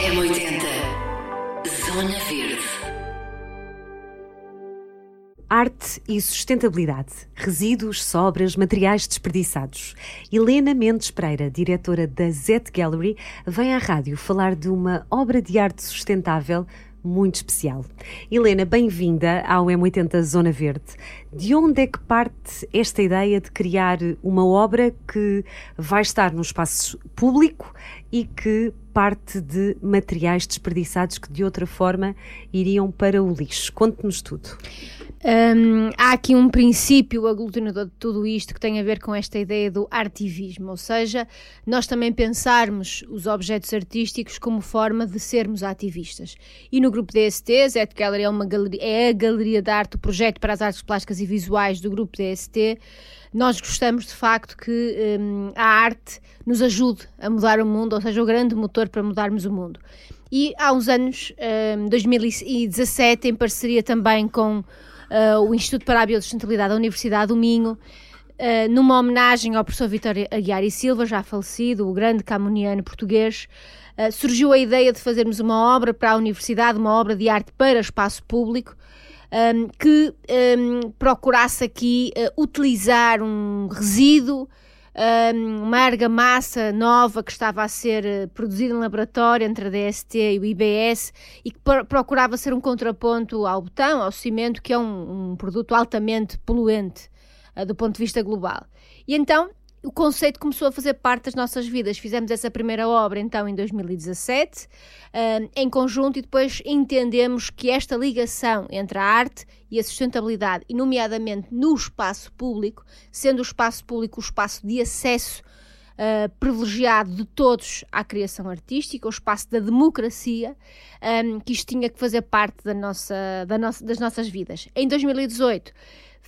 M80 Zona Verde. Arte e sustentabilidade, resíduos, sobras, materiais desperdiçados. Helena Mendes Pereira, diretora da Z Gallery, vem à rádio falar de uma obra de arte sustentável muito especial. Helena, bem-vinda ao M80 Zona Verde. De onde é que parte esta ideia de criar uma obra que vai estar no espaço público e que parte de materiais desperdiçados que de outra forma iriam para o lixo? Conte-nos tudo. Um, há aqui um princípio aglutinador de tudo isto que tem a ver com esta ideia do artivismo, ou seja, nós também pensarmos os objetos artísticos como forma de sermos ativistas. E no grupo DST, Zet Gallery é, uma galeria, é a galeria de arte, o projeto para as artes plásticas e visuais do grupo DST. Nós gostamos de facto que um, a arte nos ajude a mudar o mundo, ou seja, o grande motor para mudarmos o mundo. E há uns anos, um, 2017, em parceria também com uh, o Instituto para a Biosustentabilidade da Universidade do Minho, uh, numa homenagem ao professor Vitório Aguiar e Silva, já falecido, o grande camuniano português, uh, surgiu a ideia de fazermos uma obra para a universidade, uma obra de arte para espaço público, um, que um, procurasse aqui utilizar um resíduo uma argamassa nova que estava a ser eh, produzida em laboratório entre a DST e o IBS e que procurava ser um contraponto ao botão, ao cimento, que é um, um produto altamente poluente uh, do ponto de vista global. E então o conceito começou a fazer parte das nossas vidas. Fizemos essa primeira obra então em 2017, uh, em conjunto, e depois entendemos que esta ligação entre a arte e a sustentabilidade, e nomeadamente no espaço público, sendo o espaço público o espaço de acesso uh, privilegiado de todos à criação artística, o espaço da democracia, um, que isto tinha que fazer parte da nossa, da nossa, das nossas vidas. Em 2018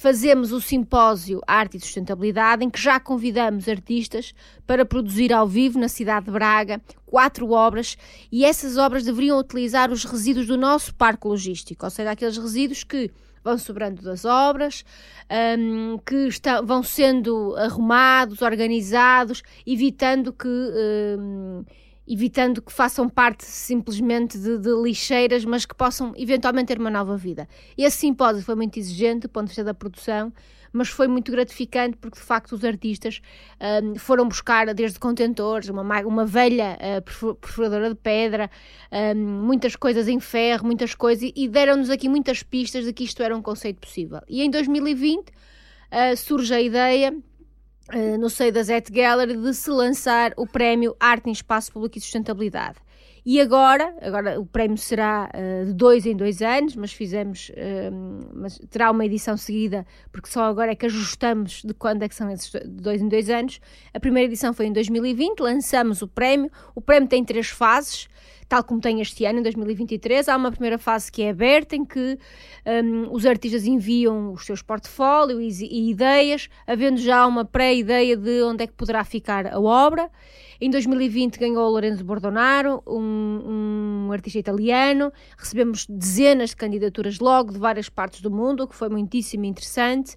fazemos o simpósio Arte e Sustentabilidade, em que já convidamos artistas para produzir ao vivo na cidade de Braga quatro obras e essas obras deveriam utilizar os resíduos do nosso parque logístico, ou seja, aqueles resíduos que vão sobrando das obras, um, que vão sendo arrumados, organizados, evitando que. Um, evitando que façam parte simplesmente de, de, lixeiras, mas que possam eventualmente ter uma nova vida. Esse simpósio foi muito exigente do ponto de vista da produção, mas foi muito gratificante porque de facto os artistas um, foram buscar desde contentores, uma, uma velha uh, perfuradora de pedra, um, muitas coisas em ferro, muitas coisas, e deram-nos aqui muitas pistas de que isto era um conceito possível. E em 2020 uh, surge a ideia eh, no seio da Zet Gallery de se lançar o prémio Arte em Espaço Público e Sustentabilidade. E agora, agora o prémio será uh, de dois em dois anos, mas fizemos, uh, mas terá uma edição seguida, porque só agora é que ajustamos de quando é que são esses dois em dois anos. A primeira edição foi em 2020, lançamos o prémio. O prémio tem três fases tal como tem este ano, em 2023. Há uma primeira fase que é aberta, em que um, os artistas enviam os seus portfólios e, e ideias, havendo já uma pré-ideia de onde é que poderá ficar a obra. Em 2020 ganhou o Lorenzo Bordonaro, um, um, artista italiano. Recebemos dezenas de candidaturas logo de várias partes do mundo, o que foi muitíssimo interessante.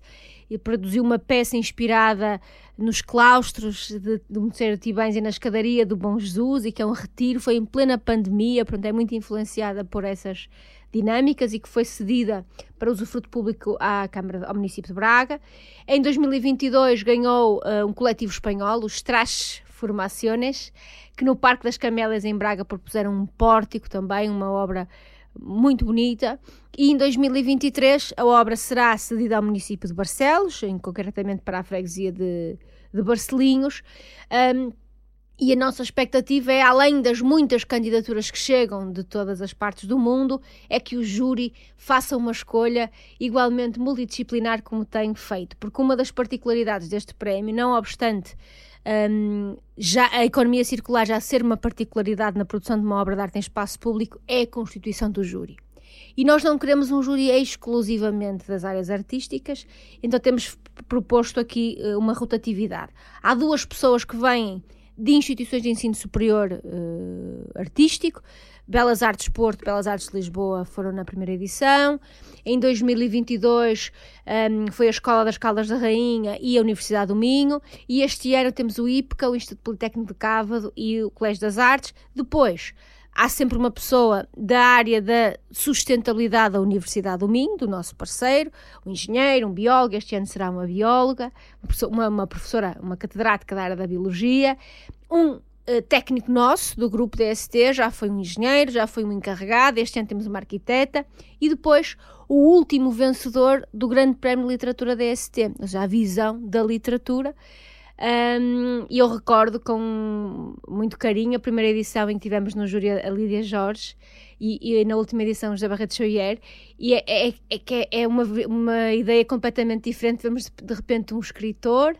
E produziu uma peça inspirada nos claustros de, de Moceiro de Tibães e na escadaria do Bom Jesus, e que é um retiro, foi em plena pandemia, portanto é muito influenciada por essas dinâmicas e que foi cedida para usufruto público à Câmara, ao município de Braga. Em 2022 ganhou uh, um coletivo espanhol, os Trash Formaciones, que no Parque das Camélias em Braga propuseram um pórtico também, uma obra muito bonita. E em 2023 a obra será cedida ao município de Barcelos, em, concretamente para a freguesia de, de Barcelinhos. Um, e a nossa expectativa é, além das muitas candidaturas que chegam de todas as partes do mundo, é que o júri faça uma escolha igualmente multidisciplinar como tem feito. Porque uma das particularidades deste prémio, não obstante um, já a economia circular já ser uma particularidade na produção de uma obra de arte em espaço público, é a constituição do júri. E nós não queremos um júri exclusivamente das áreas artísticas, então temos proposto aqui uh, uma rotatividade. Há duas pessoas que vêm de instituições de ensino superior uh, artístico, Belas Artes Porto, Belas Artes de Lisboa foram na primeira edição. Em 2022 um, foi a Escola das Caldas da Rainha e a Universidade do Minho. E este ano temos o IPCA, o Instituto Politécnico de Cávado e o Colégio das Artes. Depois há sempre uma pessoa da área da sustentabilidade da Universidade do Minho, do nosso parceiro, um engenheiro, um biólogo, este ano será uma bióloga, uma, uma professora, uma catedrática da área da biologia, um técnico nosso do grupo DST, já foi um engenheiro, já foi um encarregado, este ano temos uma arquiteta, e depois o último vencedor do Grande Prémio de Literatura DST, ou seja, a visão da literatura, um, e eu recordo com muito carinho a primeira edição em que tivemos no júri a Lídia Jorge e, e na última edição José Barreto Xoier, e é, é, é, é uma, uma ideia completamente diferente. Vemos de, de repente um escritor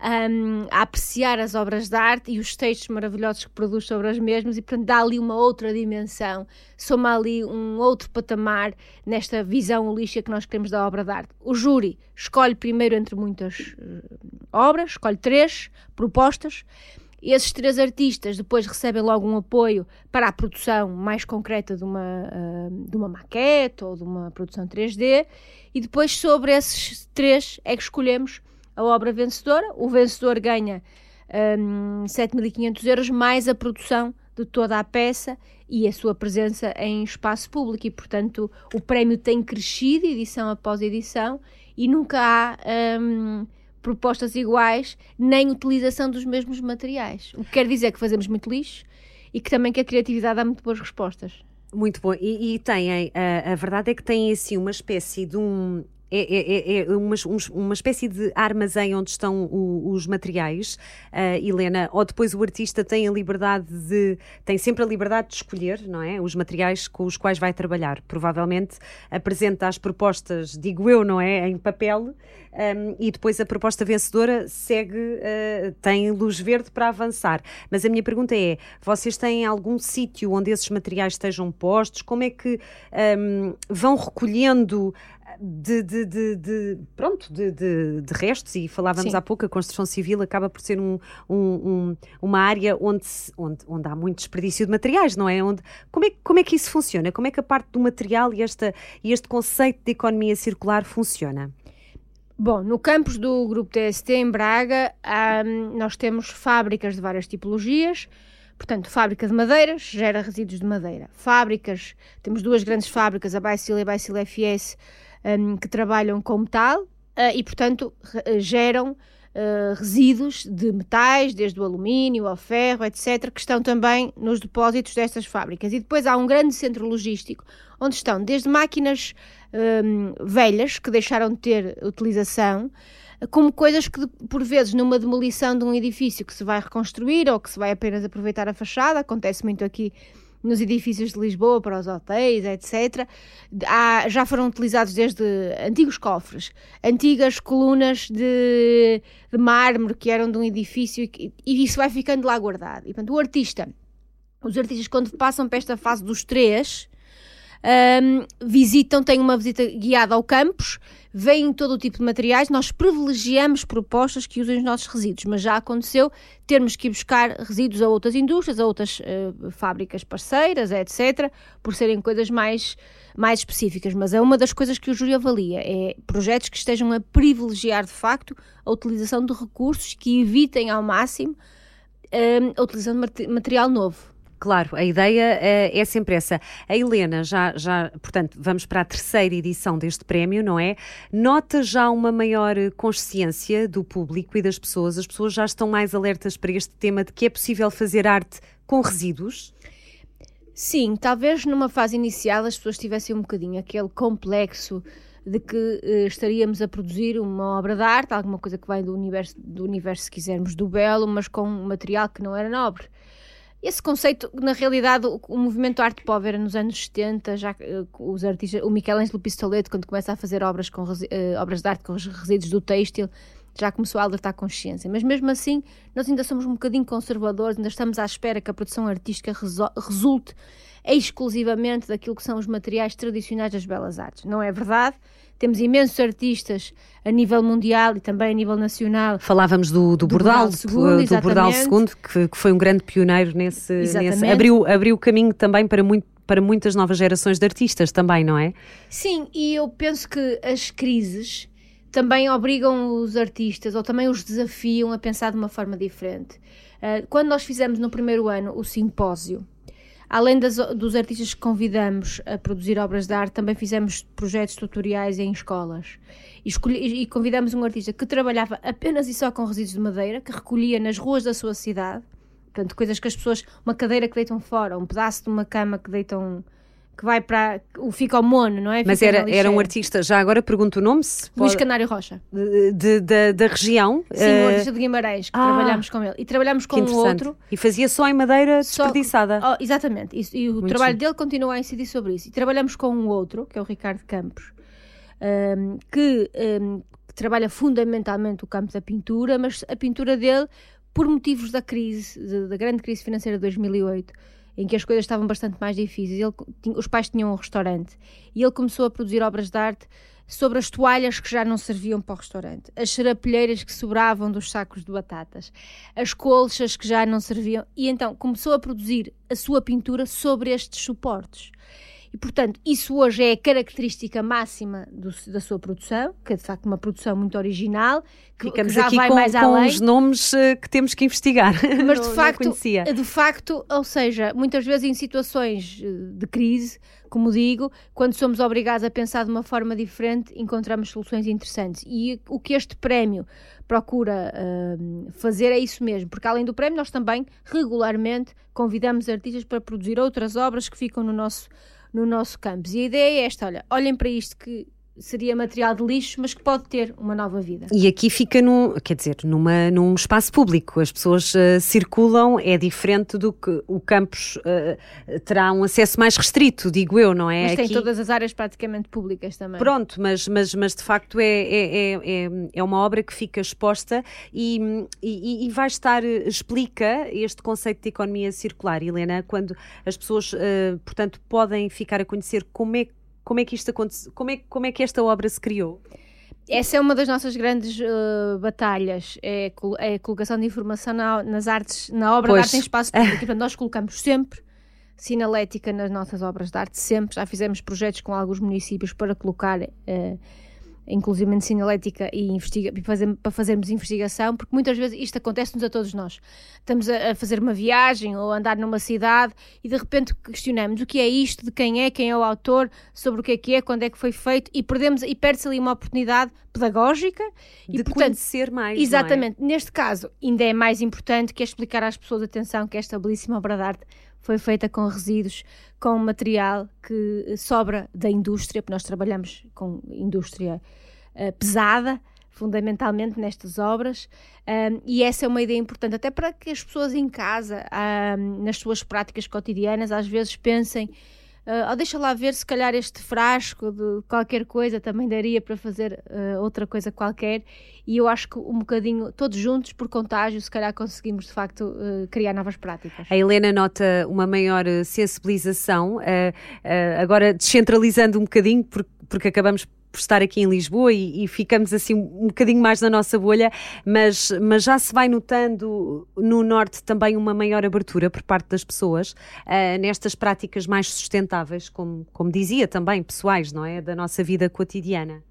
um, a apreciar as obras de arte e os textos maravilhosos que produz sobre as mesmas e, portanto, dá ali uma outra dimensão, soma ali um outro patamar nesta visão holística que nós queremos da obra de arte. O júri escolhe primeiro entre muitas uh, obras, escolhe três propostas. Esses três artistas depois recebem logo um apoio para a produção mais concreta de uma, uh, de uma maquete ou de uma produção 3D, e depois sobre esses três é que escolhemos a obra vencedora. O vencedor ganha um, 7.500 euros mais a produção de toda a peça e a sua presença em espaço público e, portanto, o prémio tem crescido edição após edição e nunca há um, propostas iguais nem utilização dos mesmos materiais. O que quer dizer que fazemos muito lixo e que também que a criatividade dá muito boas respostas. Muito bom. E, e têm, a, a verdade é que têm assim uma espécie de um é, é, é, é uma, uma espécie de armazém onde estão o, os materiais, uh, Helena, ou depois o artista tem a liberdade de, tem sempre a liberdade de escolher, não é? Os materiais com os quais vai trabalhar. Provavelmente apresenta as propostas, digo eu, não é? Em papel, um, e depois a proposta vencedora segue, uh, tem luz verde para avançar. Mas a minha pergunta é: vocês têm algum sítio onde esses materiais estejam postos? Como é que um, vão recolhendo de, de, de, de, pronto, de, de, de, restos, e falávamos Sim. há pouco, a construção civil acaba por ser um, um, um, uma área onde, onde, onde há muito desperdício de materiais, não é? Onde, como, é como é que isso funciona? Como é que a parte do material e, esta, e este conceito de economia circular funciona? Bom, no campus do Grupo TST em Braga, hum, nós temos fábricas de várias tipologias. Portanto, fábrica de madeiras gera resíduos de madeira. Fábricas, temos duas grandes fábricas, a Bicil e a Bicil FS, um, que trabalham com metal uh, e, portanto, geram uh, resíduos de metais, desde o alumínio ao ferro, etc., que estão também nos depósitos destas fábricas. E depois há um grande centro logístico onde estão desde máquinas um, velhas que deixaram de ter utilização como coisas que, por vezes, numa demolição de um edifício que se vai reconstruir ou que se vai apenas aproveitar a fachada, acontece muito aqui nos edifícios de Lisboa, para os hotéis, etc. Há, já foram utilizados desde antigos cofres, antigas colunas de, de mármore que eram de um edifício e, e isso vai ficando lá guardado. E, portanto, o artista, os artistas, quando passam para esta fase dos três, um, visitam, têm uma visita guiada ao campus, veem todo o tipo de materiais. Nós privilegiamos propostas que usem os nossos resíduos, mas já aconteceu termos que ir buscar resíduos a outras indústrias, a outras uh, fábricas parceiras, etc., por serem coisas mais, mais específicas. Mas é uma das coisas que o júri avalia: é projetos que estejam a privilegiar de facto a utilização de recursos que evitem ao máximo um, a utilização de material novo. Claro, a ideia é, é, sempre essa. A Helena, já, já, portanto, vamos para a terceira edição deste prémio, não é? Nota já uma maior consciência do público e das pessoas? As pessoas já estão mais alertas para este tema de que é possível fazer arte com resíduos? Sim, talvez numa fase inicial as pessoas tivessem um bocadinho aquele complexo de que eh, estaríamos a produzir uma obra de arte, alguma coisa que vem do universo, do universo, se quisermos, do belo, mas com um material que não era nobre. Esse conceito, na realidade, o, o movimento arte pobre era nos anos 70, já uh, os artistas, o Michelangelo Pistoleto, quando começa a fazer obras, com, uh, obras de arte com os resíduos do têxtil, já começou a alertar a consciência. Mas mesmo assim, nós ainda somos um bocadinho conservadores, ainda estamos à espera que a produção artística resulte exclusivamente daquilo que são os materiais tradicionais das belas artes. Não é verdade? Temos imensos artistas a nível mundial e também a nível nacional. Falávamos do, do, do Bordal, II, do Bordal II, que, que, foi um grande pioneiro nesse, nesse abriu, abriu caminho também para muito para muitas novas gerações de artistas também, não é? Sim, e eu penso que as crises também obrigam os artistas ou também os desafiam a pensar de uma forma diferente. Uh, quando nós fizemos no primeiro ano o simpósio, Além das, dos artistas que convidamos a produzir obras de arte, também fizemos projetos tutoriais em escolas. E, escolhi, e convidamos um artista que trabalhava apenas e só com resíduos de madeira, que recolhia nas ruas da sua cidade, portanto, coisas que as pessoas, uma cadeira que deitam fora, um pedaço de uma cama que deitam que vai para o fica ao mono, não é? Mas era, era um artista, já agora pergunto o nome se Luís pode... Canário Rocha. De, de, de, da região? Sim, uh... um artista de Guimarães, que ah, trabalhámos com ele. E trabalhámos com um outro. E fazia só em madeira desperdiçada. Oh, exatamente. E, e o Muito trabalho sim. dele continua a incidir sobre isso. E trabalhamos com um outro, que é o Ricardo Campos, um, que um, trabalha fundamentalmente o campo da pintura, mas a pintura dele, por motivos da crise, da grande crise financeira de 2008, em que as coisas estavam bastante mais difíceis. Ele, os pais tinham um restaurante e ele começou a produzir obras de arte sobre as toalhas que já não serviam para o restaurante, as serapilheiras que sobravam dos sacos de batatas, as colchas que já não serviam, e então começou a produzir a sua pintura sobre estes suportes. E, portanto, isso hoje é a característica máxima do, da sua produção, que é de facto uma produção muito original, que, Ficamos que já aqui vai com, mais com além. os nomes uh, que temos que investigar. Mas de facto, de facto, ou seja, muitas vezes em situações eh, de crise, como digo, quando somos obrigados a pensar de uma forma diferente, encontramos soluções interessantes. E o que este prémio procura uh, fazer é isso mesmo, porque além do prémio, nós também regularmente convidamos artistas para produzir outras obras que ficam no nosso no nosso campus. E a ideia é esta: olha, olhem para isto que seria material de lixo, mas que pode ter uma nova vida. E aqui fica num, quer dizer, numa, num espaço público. As pessoas uh, circulam, é diferente do que o campus uh, terá um acesso mais restrito, digo eu, não é? Mas tem aqui... todas as áreas praticamente públicas também. Pronto, mas, mas, mas de facto é, é, é, é uma obra que fica exposta e, e, e vai estar, explica este conceito de economia circular, Helena, quando as pessoas, uh, portanto, podem ficar a conhecer como é que como é que isto aconteceu? Como é, como é que esta obra se criou? Essa é uma das nossas grandes uh, batalhas, é, é, a colocação de informação na, nas artes, na obra pois. de arte em espaço público. Portanto, nós colocamos sempre sinalética nas nossas obras de arte, sempre. Já fizemos projetos com alguns municípios para colocar uh, inclusive sinalética e, investiga, e fazer, para fazermos investigação, porque muitas vezes isto acontece-nos a todos nós. Estamos a, a, fazer uma viagem ou a andar numa cidade e de repente questionamos o que é isto, de quem é, quem é o autor, sobre o que é que é, quando é que foi feito e perdemos e perde-se ali uma oportunidade pedagógica de e, portanto, conhecer mais. É? Exatamente. É? Neste caso, ainda é mais importante que é explicar às pessoas, atenção, que esta belíssima obra de arte foi feita com resíduos, com material que sobra da indústria, porque nós trabalhamos com indústria uh, pesada, fundamentalmente nestas obras, um, e essa é uma ideia importante, até para que as pessoas em casa, um, nas suas práticas cotidianas, às vezes pensem. Uh, oh, deixa lá ver, se calhar este frasco de qualquer coisa também daria para fazer uh, outra coisa qualquer. E eu acho que um bocadinho, todos juntos, por contágio, se calhar conseguimos de facto uh, criar novas práticas. A Helena nota uma maior sensibilização, agora descentralizando um bocadinho, porque, porque acabamos por estar aqui em Lisboa e, e, ficamos assim um bocadinho mais na nossa bolha, mas, mas já se vai notando no Norte também uma maior abertura por parte das pessoas uh, nestas práticas mais sustentáveis, como, como dizia também, pessoais, não é? Da nossa vida cotidiana.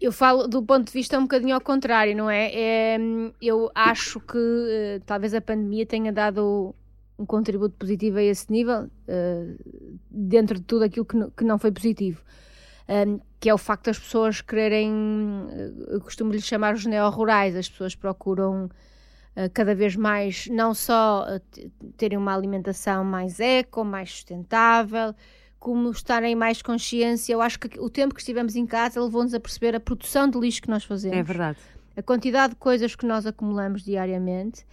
Eu falo do ponto de vista um bocadinho ao contrário, não é? é eu acho que uh, talvez a pandemia tenha dado um contributo positivo a esse nível, uh, dentro de tudo aquilo que, que não foi positivo um, que é o facto das pessoas quererem, eu costumo lhe chamar os neo-rurais, as pessoas procuram uh, cada vez mais não só uh, terem uma alimentação mais eco, mais sustentável, como estarem mais consciência. Eu acho que o tempo que estivemos em casa levou-nos a perceber a produção de lixo que nós fazemos. É verdade. A quantidade de coisas que nós acumulamos diariamente.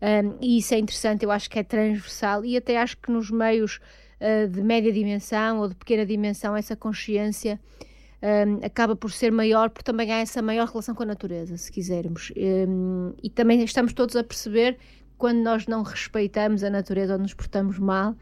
Um, e isso é interessante, eu acho que é transversal e até acho que nos meios uh, de média dimensão ou de pequena dimensão, essa consciência um, acaba por ser maior, porque também há essa maior relação com a natureza, se quisermos. Um, e também estamos todos a perceber quando nós não respeitamos a natureza ou nos portamos mal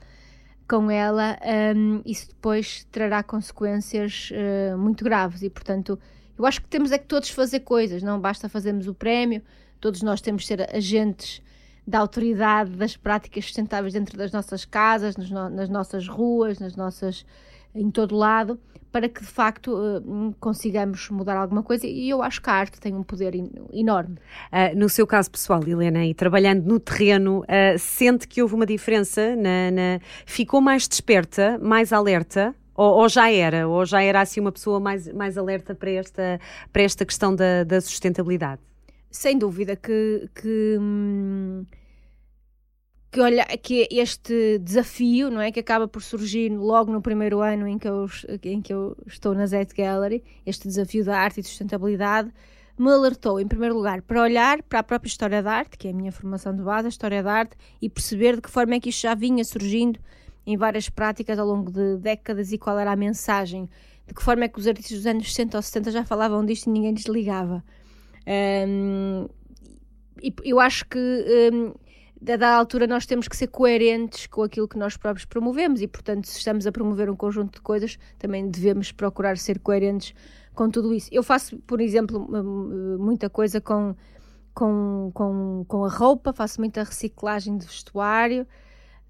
com ela, um, isso depois trará consequências uh, muito graves e, portanto, eu acho que temos é que todos fazer coisas, não basta fazermos o prémio, todos nós temos de ser agentes da autoridade das práticas sustentáveis dentro das nossas casas, nas, nas nossas ruas, nas nossas em todo lado para que de facto uh, consigamos mudar alguma coisa e eu acho que a arte tem um poder enorme. Uh, no seu caso pessoal, Helena, e trabalhando no terreno, uh, sente que houve uma diferença? Na, na... Ficou mais desperta, mais alerta? Ou, ou, já era? Ou já era assim uma pessoa mais, mais alerta para esta, para esta questão da, da sustentabilidade? Sem dúvida que. que hum que olha que este desafio não é que acaba por surgir logo no primeiro ano em que eu, em que eu estou na Zet Gallery este desafio da arte e sustentabilidade me alertou em primeiro lugar para olhar para a própria história da arte que é a minha formação de base a história da arte e perceber de que forma é que isto já vinha surgindo em várias práticas ao longo de décadas e qual era a mensagem de que forma é que os artistas dos anos 60 ou 70 já falavam disto e ninguém desligava um, eu acho que um, dada altura nós temos que ser coerentes com aquilo que nós próprios promovemos e, portanto, se estamos a promover um conjunto de coisas, também devemos procurar ser coerentes com tudo isso. Eu faço, por exemplo, muita coisa com, com, com, com a roupa, faço muita reciclagem de vestuário.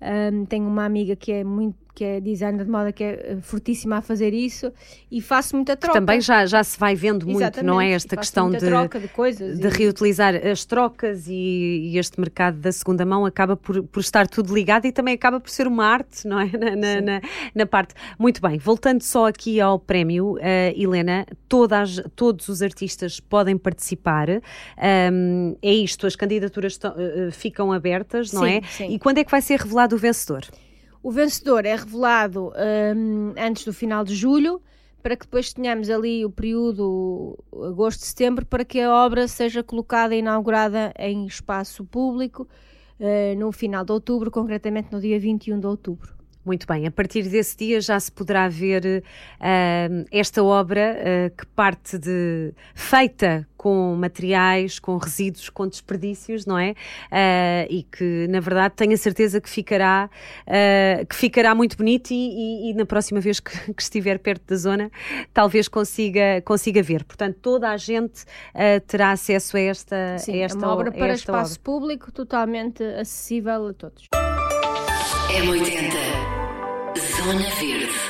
Um, tenho uma amiga que é muito que é designer de moda, que é eh, fortíssima a fazer isso, e faço muita troca. Que também já, já se vai vendo muito, Exatamente, não é? Esta questão de, troca de, coisas de e... reutilizar as trocas e, e, este mercado da segunda mão acaba por, por estar tudo ligado e também acaba por ser uma arte, não é? Na, na, na, na parte. Muito bem, voltando só aqui ao prémio, uh, Helena, todas, todos os artistas podem participar. Um, é isto, as candidaturas uh, ficam abertas, não sim, é? Sim. E quando é que vai ser revelado o vencedor? O vencedor é revelado um, antes do final de julho, para que depois tenhamos ali o período agosto, setembro, para que a obra seja colocada e inaugurada em espaço público uh, no final de outubro, concretamente no dia 21 de outubro. Muito bem, a partir desse dia já se poderá ver uh, esta obra uh, que parte de feita com materiais, com resíduos, com desperdícios, não é? Uh, e que na verdade tenho a certeza que ficará que ficará muito bonito e, e, e na próxima vez que, que, estiver perto da zona talvez consiga consiga ver. Portanto, toda a gente terá acesso a esta, Sim, a esta é uma obra para espaço obra. público totalmente acessível a todos. M80 Zona Verde